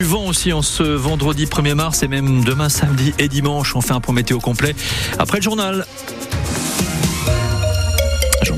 Du vent aussi en ce vendredi 1er mars et même demain samedi et dimanche. On fait un point météo complet après le journal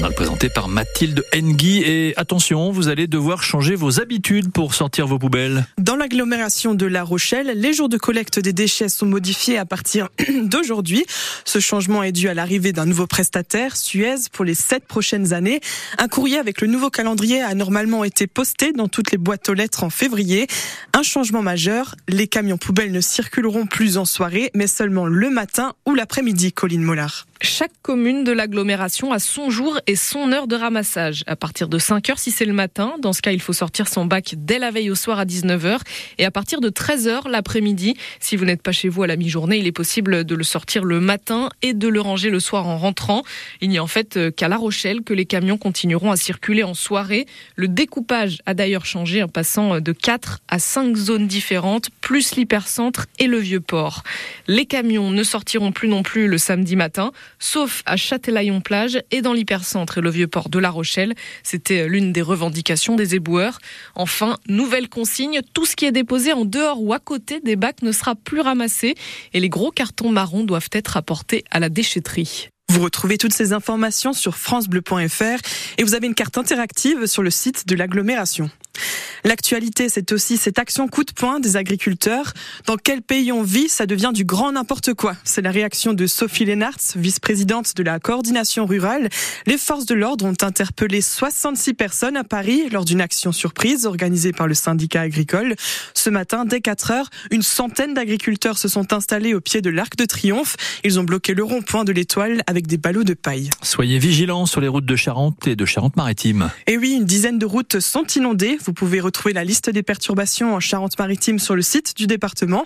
journal présenté par Mathilde Engui. Et attention, vous allez devoir changer vos habitudes pour sortir vos poubelles. Dans l'agglomération de La Rochelle, les jours de collecte des déchets sont modifiés à partir d'aujourd'hui. Ce changement est dû à l'arrivée d'un nouveau prestataire, Suez, pour les sept prochaines années. Un courrier avec le nouveau calendrier a normalement été posté dans toutes les boîtes aux lettres en février. Un changement majeur, les camions poubelles ne circuleront plus en soirée, mais seulement le matin ou l'après-midi, Colline Mollard. Chaque commune de l'agglomération a son jour et son heure de ramassage. À partir de 5 heures si c'est le matin, dans ce cas il faut sortir son bac dès la veille au soir à 19h et à partir de 13 heures l'après-midi, si vous n'êtes pas chez vous à la mi-journée, il est possible de le sortir le matin et de le ranger le soir en rentrant. Il n'y a en fait euh, qu'à La Rochelle que les camions continueront à circuler en soirée. Le découpage a d'ailleurs changé en passant euh, de 4 à 5 zones différentes, plus l'hypercentre et le vieux port. Les camions ne sortiront plus non plus le samedi matin sauf à Châtelaillon-Plage et dans l'hypercentre et le vieux port de La Rochelle. C'était l'une des revendications des éboueurs. Enfin, nouvelle consigne, tout ce qui est déposé en dehors ou à côté des bacs ne sera plus ramassé et les gros cartons marrons doivent être apportés à la déchetterie. Vous retrouvez toutes ces informations sur francebleu.fr et vous avez une carte interactive sur le site de l'agglomération. L'actualité, c'est aussi cette action coup de poing des agriculteurs. Dans quel pays on vit, ça devient du grand n'importe quoi. C'est la réaction de Sophie Lénartz, vice-présidente de la coordination rurale. Les forces de l'ordre ont interpellé 66 personnes à Paris lors d'une action surprise organisée par le syndicat agricole. Ce matin, dès 4 heures, une centaine d'agriculteurs se sont installés au pied de l'Arc de Triomphe. Ils ont bloqué le rond-point de l'étoile avec des ballots de paille. Soyez vigilants sur les routes de Charente et de Charente-Maritime. Et oui, une dizaine de routes sont inondées. Vous pouvez retrouver la liste des perturbations en Charente-Maritime sur le site du département.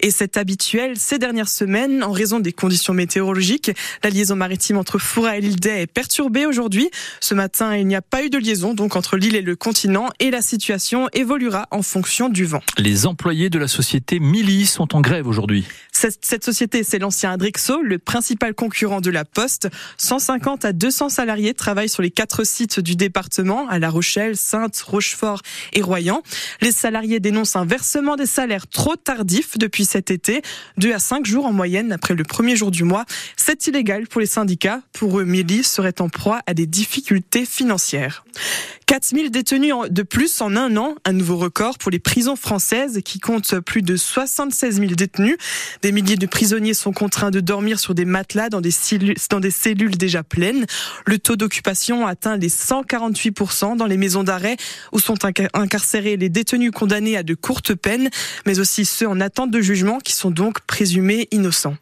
Et c'est habituel ces dernières semaines en raison des conditions météorologiques. La liaison maritime entre Foura et l'île d'Ay est perturbée aujourd'hui. Ce matin, il n'y a pas eu de liaison donc entre l'île et le continent et la situation évoluera en fonction du vent. Les employés de la société Mili sont en grève aujourd'hui. Cette, société, c'est l'ancien Adrexo, le principal concurrent de la Poste. 150 à 200 salariés travaillent sur les quatre sites du département, à La Rochelle, Sainte, Rochefort et Les salariés dénoncent un versement des salaires trop tardif depuis cet été, 2 à 5 jours en moyenne après le premier jour du mois. C'est illégal pour les syndicats. Pour eux, Mili serait en proie à des difficultés financières. 4000 détenus de plus en un an, un nouveau record pour les prisons françaises qui comptent plus de 76 000 détenus. Des milliers de prisonniers sont contraints de dormir sur des matelas dans des cellules, dans des cellules déjà pleines. Le taux d'occupation atteint les 148% dans les maisons d'arrêt où sont incarcérés les détenus condamnés à de courtes peines, mais aussi ceux en attente de jugement qui sont donc présumés innocents.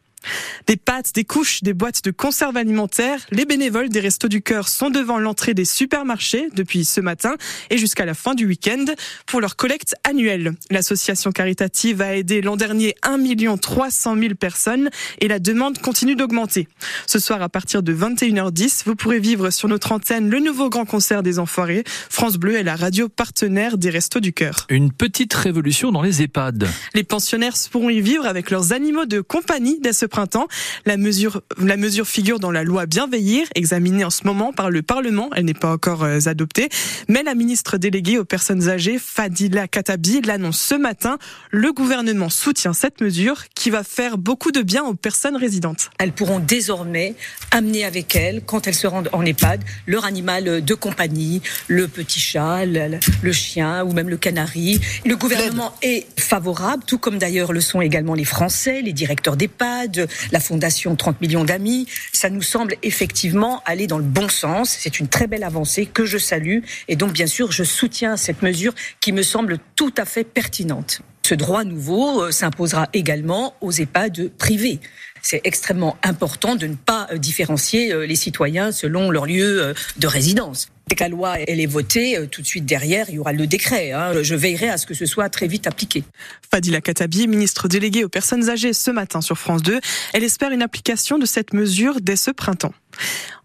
Des pâtes, des couches, des boîtes de conserve alimentaires. Les bénévoles des Restos du Cœur sont devant l'entrée des supermarchés depuis ce matin et jusqu'à la fin du week-end pour leur collecte annuelle. L'association caritative a aidé l'an dernier 1 300 000 personnes et la demande continue d'augmenter. Ce soir, à partir de 21h10, vous pourrez vivre sur notre antenne le nouveau grand concert des Enfoirés. France Bleu est la radio partenaire des Restos du Cœur. Une petite révolution dans les EHPAD. Les pensionnaires pourront y vivre avec leurs animaux de compagnie dès ce printemps. La mesure, la mesure figure dans la loi Bienveillir, examinée en ce moment par le Parlement. Elle n'est pas encore euh, adoptée. Mais la ministre déléguée aux personnes âgées, Fadila Katabi, l'annonce ce matin. Le gouvernement soutient cette mesure qui va faire beaucoup de bien aux personnes résidentes. Elles pourront désormais amener avec elles, quand elles se rendent en EHPAD, leur animal de compagnie, le petit chat, le, le chien ou même le canari. Le gouvernement est favorable, tout comme d'ailleurs le sont également les Français, les directeurs d'EHPAD, la Fondation 30 millions d'amis. Ça nous semble effectivement aller dans le bon sens. C'est une très belle avancée que je salue. Et donc, bien sûr, je soutiens cette mesure qui me semble tout à fait pertinente. Ce droit nouveau euh, s'imposera également aux EHPAD privés c'est extrêmement important de ne pas euh, différencier euh, les citoyens selon leur lieu de résidence. Dès que la loi elle est votée, euh, tout de suite derrière, il y aura le décret. Hein. Je veillerai à ce que ce soit très vite appliqué. Fadila Katabi, ministre déléguée aux personnes âgées ce matin sur France 2, elle espère une application de cette mesure dès ce printemps.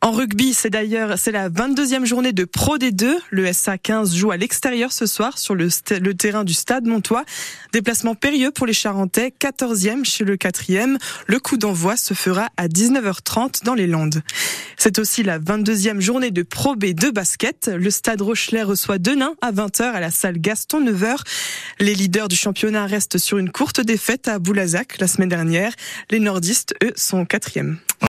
En rugby, c'est d'ailleurs c'est la 22e journée de Pro D2. Le SA15 joue à l'extérieur ce soir sur le, le, terrain du Stade Montois. Déplacement périlleux pour les Charentais, 14e chez le 4e. Le coup d'envoi se fera à 19h30 dans les Landes. C'est aussi la 22e journée de Pro B2 basket le stade Rochelet reçoit Denain à 20h à la salle Gaston 9h. Les leaders du championnat restent sur une courte défaite à Boulazac la semaine dernière. Les nordistes, eux, sont quatrièmes.